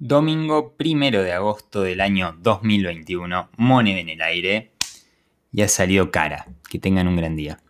Domingo primero de agosto del año 2021, moneda en el aire y ha salido cara. Que tengan un gran día.